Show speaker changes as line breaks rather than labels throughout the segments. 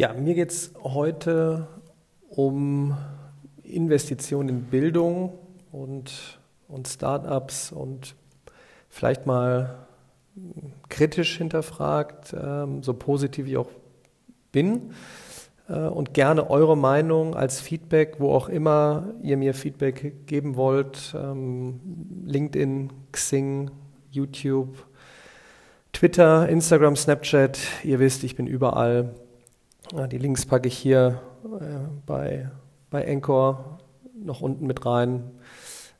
Ja, mir geht es heute um Investitionen in Bildung und, und Startups und vielleicht mal kritisch hinterfragt, ähm, so positiv ich auch bin. Äh, und gerne eure Meinung als Feedback, wo auch immer ihr mir Feedback geben wollt. Ähm, LinkedIn, Xing, YouTube, Twitter, Instagram, Snapchat. Ihr wisst, ich bin überall. Die Links packe ich hier äh, bei, bei Anchor noch unten mit rein.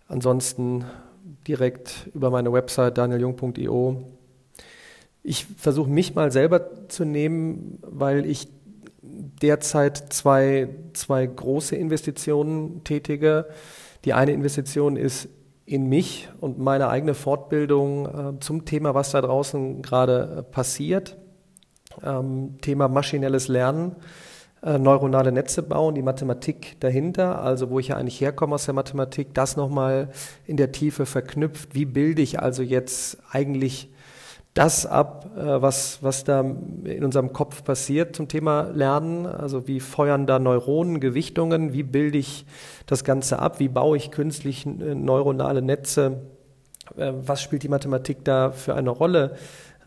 Ansonsten direkt über meine Website danieljung.io. Ich versuche mich mal selber zu nehmen, weil ich derzeit zwei, zwei große Investitionen tätige. Die eine Investition ist in mich und meine eigene Fortbildung äh, zum Thema, was da draußen gerade äh, passiert. Ähm, Thema maschinelles Lernen, äh, neuronale Netze bauen, die Mathematik dahinter, also wo ich ja eigentlich herkomme aus der Mathematik, das nochmal in der Tiefe verknüpft. Wie bilde ich also jetzt eigentlich das ab, äh, was, was da in unserem Kopf passiert zum Thema Lernen. Also wie feuern da Neuronen, Gewichtungen, wie bilde ich das Ganze ab, wie baue ich künstlich äh, neuronale Netze, äh, was spielt die Mathematik da für eine Rolle,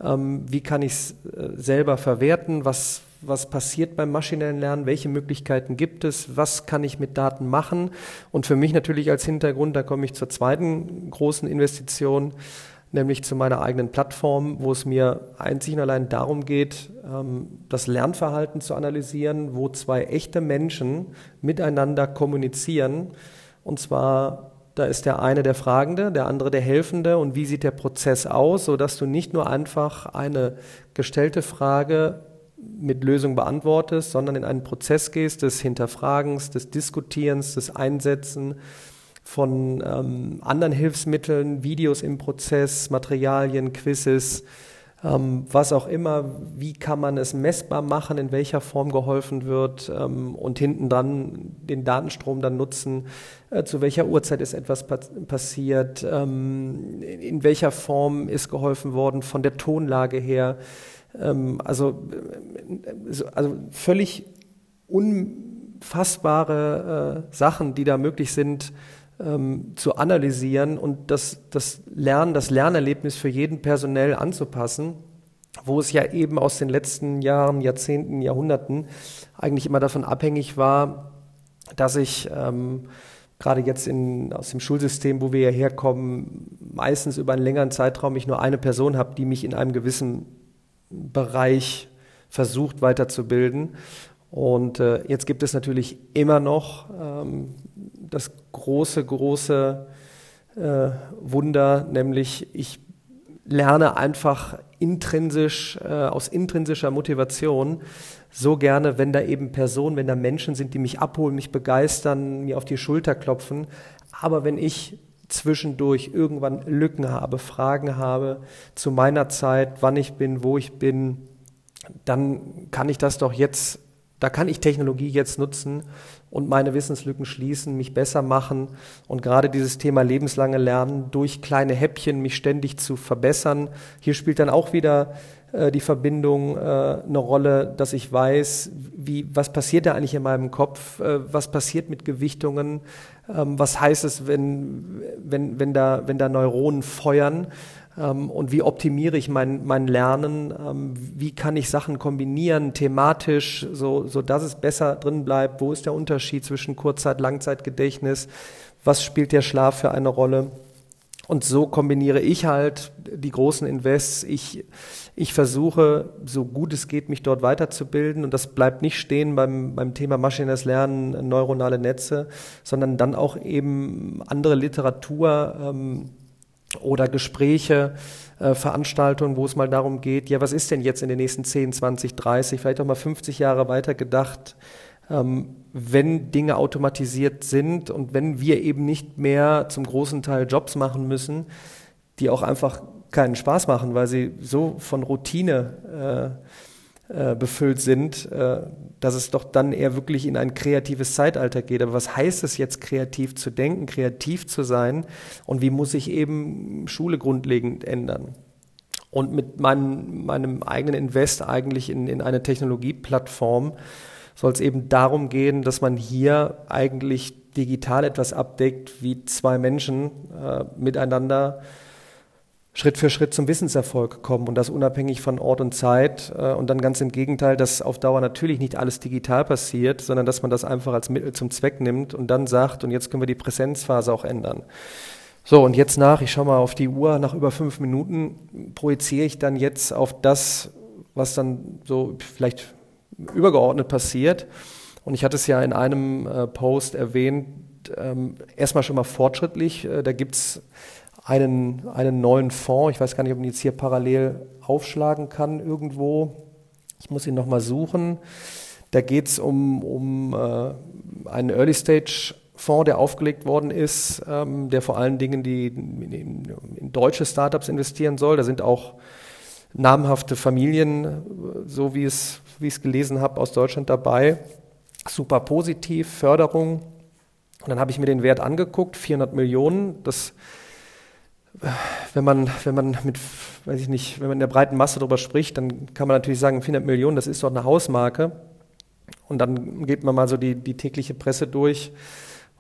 ähm, wie kann ich es selber verwerten, was, was passiert beim maschinellen Lernen, welche Möglichkeiten gibt es, was kann ich mit Daten machen. Und für mich natürlich als Hintergrund, da komme ich zur zweiten großen Investition, nämlich zu meiner eigenen Plattform, wo es mir einzig und allein darum geht, ähm, das Lernverhalten zu analysieren, wo zwei echte Menschen miteinander kommunizieren. Und zwar, da ist der eine der Fragende, der andere der Helfende. Und wie sieht der Prozess aus, sodass du nicht nur einfach eine gestellte Frage mit Lösung beantwortest, sondern in einen Prozess gehst des Hinterfragens, des Diskutierens, des Einsetzen von ähm, anderen Hilfsmitteln, Videos im Prozess, Materialien, Quizzes, ähm, was auch immer, wie kann man es messbar machen, in welcher Form geholfen wird ähm, und hinten dran den Datenstrom dann nutzen, äh, zu welcher Uhrzeit ist etwas passiert, ähm, in welcher Form ist geholfen worden, von der Tonlage her. Ähm, also, äh, also völlig unfassbare äh, Sachen, die da möglich sind, ähm, zu analysieren und das, das Lernen, das Lernerlebnis für jeden personell anzupassen, wo es ja eben aus den letzten Jahren, Jahrzehnten, Jahrhunderten eigentlich immer davon abhängig war, dass ich ähm, gerade jetzt in, aus dem Schulsystem, wo wir ja herkommen, meistens über einen längeren Zeitraum ich nur eine Person habe, die mich in einem gewissen Bereich versucht weiterzubilden. Und äh, jetzt gibt es natürlich immer noch ähm, das große, große äh, Wunder, nämlich ich lerne einfach intrinsisch, äh, aus intrinsischer Motivation so gerne, wenn da eben Personen, wenn da Menschen sind, die mich abholen, mich begeistern, mir auf die Schulter klopfen. Aber wenn ich zwischendurch irgendwann Lücken habe, Fragen habe zu meiner Zeit, wann ich bin, wo ich bin, dann kann ich das doch jetzt da kann ich Technologie jetzt nutzen und meine Wissenslücken schließen, mich besser machen und gerade dieses Thema lebenslange Lernen durch kleine Häppchen mich ständig zu verbessern. Hier spielt dann auch wieder äh, die Verbindung äh, eine Rolle, dass ich weiß, wie, was passiert da eigentlich in meinem Kopf, äh, was passiert mit Gewichtungen, ähm, was heißt es, wenn, wenn, wenn, da, wenn da Neuronen feuern und wie optimiere ich mein, mein Lernen, ähm, wie kann ich Sachen kombinieren, thematisch, so, so dass es besser drin bleibt, wo ist der Unterschied zwischen Kurzzeit-, Langzeitgedächtnis, was spielt der Schlaf für eine Rolle. Und so kombiniere ich halt die großen Invests. Ich, ich versuche, so gut es geht, mich dort weiterzubilden. Und das bleibt nicht stehen beim, beim Thema maschinelles Lernen, neuronale Netze, sondern dann auch eben andere Literatur, ähm, oder Gespräche, äh, Veranstaltungen, wo es mal darum geht, ja, was ist denn jetzt in den nächsten 10, 20, 30, vielleicht auch mal 50 Jahre weiter gedacht, ähm, wenn Dinge automatisiert sind und wenn wir eben nicht mehr zum großen Teil Jobs machen müssen, die auch einfach keinen Spaß machen, weil sie so von Routine äh, äh, befüllt sind, äh, dass es doch dann eher wirklich in ein kreatives Zeitalter geht. Aber was heißt es jetzt, kreativ zu denken, kreativ zu sein? Und wie muss sich eben Schule grundlegend ändern? und mit meinem, meinem eigenen Invest eigentlich in, in eine Technologieplattform soll es eben darum gehen, dass man hier eigentlich digital etwas abdeckt, wie zwei Menschen äh, miteinander Schritt für Schritt zum Wissenserfolg kommen und das unabhängig von Ort und Zeit äh, und dann ganz im Gegenteil, dass auf Dauer natürlich nicht alles digital passiert, sondern dass man das einfach als Mittel zum Zweck nimmt und dann sagt, und jetzt können wir die Präsenzphase auch ändern. So, und jetzt nach, ich schaue mal auf die Uhr, nach über fünf Minuten projiziere ich dann jetzt auf das, was dann so vielleicht übergeordnet passiert. Und ich hatte es ja in einem äh, Post erwähnt, ähm, erstmal schon mal fortschrittlich. Äh, da gibt's einen, einen neuen Fonds. Ich weiß gar nicht, ob man jetzt hier parallel aufschlagen kann irgendwo. Ich muss ihn nochmal suchen. Da geht es um, um äh, einen Early Stage Fonds, der aufgelegt worden ist, ähm, der vor allen Dingen die, in, in deutsche Startups investieren soll. Da sind auch namhafte Familien, so wie es, wie ich es gelesen habe, aus Deutschland dabei. Super positiv, Förderung. Und dann habe ich mir den Wert angeguckt, 400 Millionen. Das, wenn man, wenn man mit, weiß ich nicht, wenn man in der breiten Masse darüber spricht, dann kann man natürlich sagen, 400 Millionen, das ist doch eine Hausmarke. Und dann geht man mal so die, die tägliche Presse durch.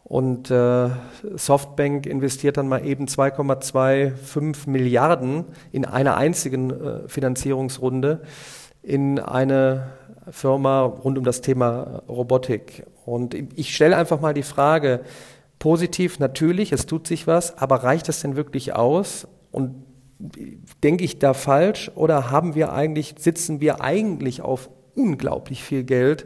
Und äh, Softbank investiert dann mal eben 2,25 Milliarden in einer einzigen äh, Finanzierungsrunde in eine Firma rund um das Thema Robotik. Und ich stelle einfach mal die Frage, positiv natürlich, es tut sich was, aber reicht das denn wirklich aus? Und denke ich da falsch oder haben wir eigentlich, sitzen wir eigentlich auf unglaublich viel Geld?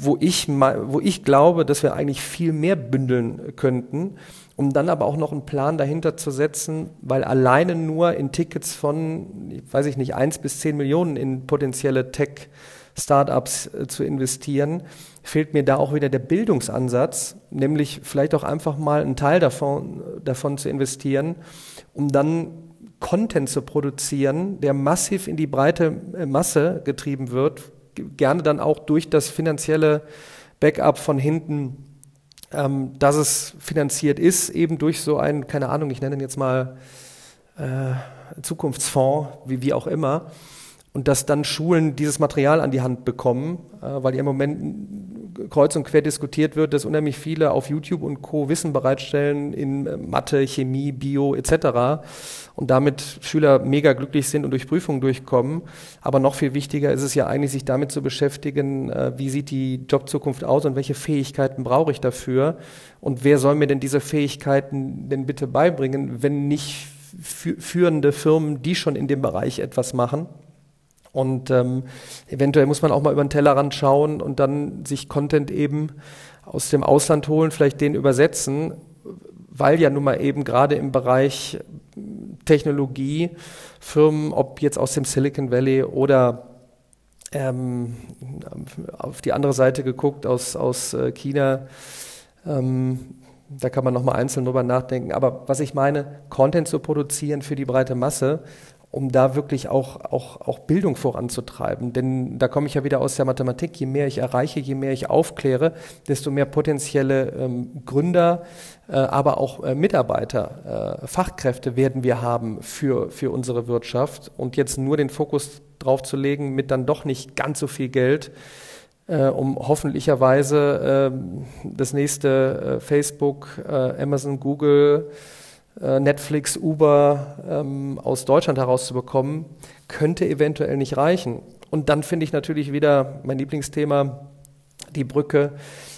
wo ich, wo ich glaube, dass wir eigentlich viel mehr bündeln könnten, um dann aber auch noch einen Plan dahinter zu setzen, weil alleine nur in Tickets von, weiß ich nicht, eins bis zehn Millionen in potenzielle Tech-Startups äh, zu investieren, fehlt mir da auch wieder der Bildungsansatz, nämlich vielleicht auch einfach mal einen Teil davon, davon zu investieren, um dann Content zu produzieren, der massiv in die breite äh, Masse getrieben wird, gerne dann auch durch das finanzielle Backup von hinten, ähm, dass es finanziert ist, eben durch so einen, keine Ahnung, ich nenne ihn jetzt mal äh, Zukunftsfonds, wie, wie auch immer, und dass dann Schulen dieses Material an die Hand bekommen, äh, weil ja im Moment kreuz und quer diskutiert wird, dass unheimlich viele auf YouTube und Co. Wissen bereitstellen in äh, Mathe, Chemie, Bio etc. und damit Schüler mega glücklich sind und durch Prüfungen durchkommen. Aber noch viel wichtiger ist es ja eigentlich, sich damit zu beschäftigen, äh, wie sieht die Jobzukunft aus und welche Fähigkeiten brauche ich dafür und wer soll mir denn diese Fähigkeiten denn bitte beibringen, wenn nicht führende Firmen, die schon in dem Bereich etwas machen. Und ähm, eventuell muss man auch mal über den Tellerrand schauen und dann sich Content eben aus dem Ausland holen, vielleicht den übersetzen, weil ja nun mal eben gerade im Bereich Technologie Firmen, ob jetzt aus dem Silicon Valley oder ähm, auf die andere Seite geguckt aus, aus äh, China, ähm, da kann man nochmal einzeln drüber nachdenken. Aber was ich meine, Content zu produzieren für die breite Masse um da wirklich auch, auch, auch Bildung voranzutreiben. Denn da komme ich ja wieder aus der Mathematik, je mehr ich erreiche, je mehr ich aufkläre, desto mehr potenzielle ähm, Gründer, äh, aber auch äh, Mitarbeiter, äh, Fachkräfte werden wir haben für, für unsere Wirtschaft. Und jetzt nur den Fokus drauf zu legen mit dann doch nicht ganz so viel Geld, äh, um hoffentlicherweise äh, das nächste äh, Facebook, äh, Amazon, Google, Netflix, Uber ähm, aus Deutschland herauszubekommen, könnte eventuell nicht reichen. Und dann finde ich natürlich wieder mein Lieblingsthema, die Brücke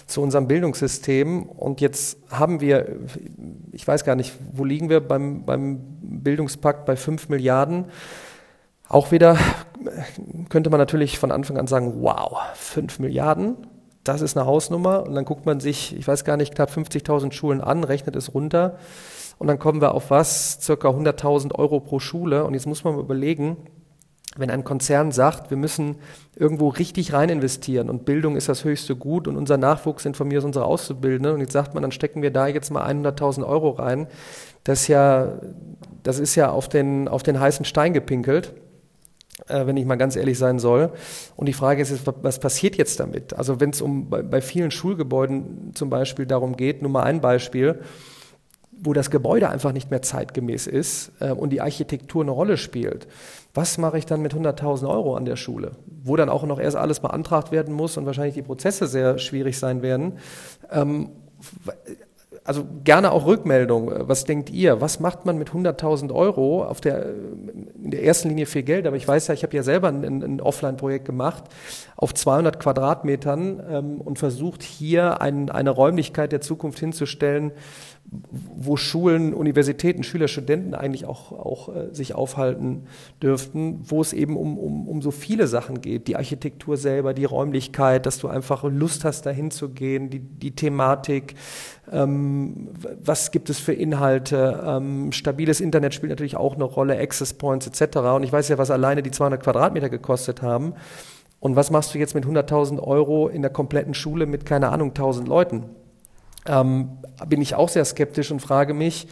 zu unserem Bildungssystem. Und jetzt haben wir, ich weiß gar nicht, wo liegen wir beim, beim Bildungspakt bei 5 Milliarden. Auch wieder könnte man natürlich von Anfang an sagen, wow, 5 Milliarden, das ist eine Hausnummer. Und dann guckt man sich, ich weiß gar nicht, knapp 50.000 Schulen an, rechnet es runter. Und dann kommen wir auf was? Circa 100.000 Euro pro Schule. Und jetzt muss man mal überlegen, wenn ein Konzern sagt, wir müssen irgendwo richtig rein investieren und Bildung ist das höchste Gut und unser Nachwuchs sind von mir aus unsere Auszubildenden und jetzt sagt man, dann stecken wir da jetzt mal 100.000 Euro rein. Das ist ja, das ist ja auf den, auf den heißen Stein gepinkelt, äh, wenn ich mal ganz ehrlich sein soll. Und die Frage ist jetzt, was passiert jetzt damit? Also wenn es um bei, bei vielen Schulgebäuden zum Beispiel darum geht, nur mal ein Beispiel, wo das Gebäude einfach nicht mehr zeitgemäß ist äh, und die Architektur eine Rolle spielt. Was mache ich dann mit 100.000 Euro an der Schule, wo dann auch noch erst alles beantragt werden muss und wahrscheinlich die Prozesse sehr schwierig sein werden? Ähm, also gerne auch Rückmeldung. Was denkt ihr? Was macht man mit 100.000 Euro? Auf der, in der ersten Linie viel Geld, aber ich weiß ja, ich habe ja selber ein, ein Offline-Projekt gemacht auf 200 Quadratmetern ähm, und versucht hier ein, eine Räumlichkeit der Zukunft hinzustellen, wo Schulen, Universitäten, Schüler, Studenten eigentlich auch, auch äh, sich aufhalten dürften, wo es eben um, um, um so viele Sachen geht. Die Architektur selber, die Räumlichkeit, dass du einfach Lust hast, dahin zu gehen, die, die Thematik, ähm, was gibt es für Inhalte, ähm, stabiles Internet spielt natürlich auch eine Rolle, Access Points etc. Und ich weiß ja, was alleine die 200 Quadratmeter gekostet haben. Und was machst du jetzt mit 100.000 Euro in der kompletten Schule mit, keine Ahnung, 1000 Leuten? ähm, bin ich auch sehr skeptisch und frage mich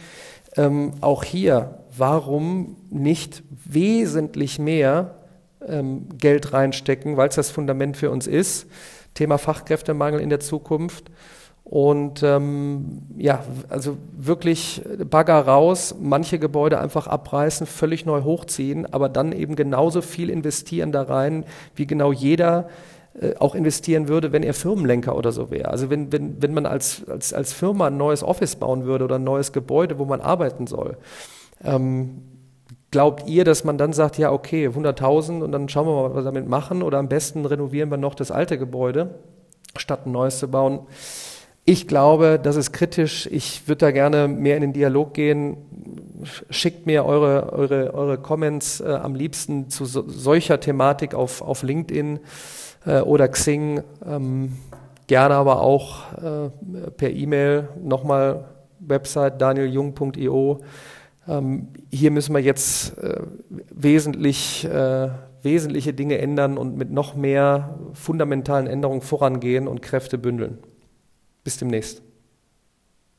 ähm, auch hier, warum nicht wesentlich mehr ähm, Geld reinstecken, weil es das Fundament für uns ist. Thema Fachkräftemangel in der Zukunft. Und ähm, ja, also wirklich Bagger raus, manche Gebäude einfach abreißen, völlig neu hochziehen, aber dann eben genauso viel investieren da rein, wie genau jeder äh, auch investieren würde, wenn er Firmenlenker oder so wäre. Also wenn, wenn, wenn man als, als, als Firma ein neues Office bauen würde oder ein neues Gebäude, wo man arbeiten soll. Ähm, glaubt ihr, dass man dann sagt, ja okay, 100.000 und dann schauen wir mal, was wir damit machen oder am besten renovieren wir noch das alte Gebäude, statt ein neues zu bauen? Ich glaube, das ist kritisch. Ich würde da gerne mehr in den Dialog gehen. Schickt mir eure, eure, eure Comments äh, am liebsten zu so, solcher Thematik auf, auf LinkedIn äh, oder Xing. Ähm, gerne aber auch äh, per E-Mail nochmal Website danieljung.io. Ähm, hier müssen wir jetzt äh, wesentlich, äh, wesentliche Dinge ändern und mit noch mehr fundamentalen Änderungen vorangehen und Kräfte bündeln. Bis demnächst.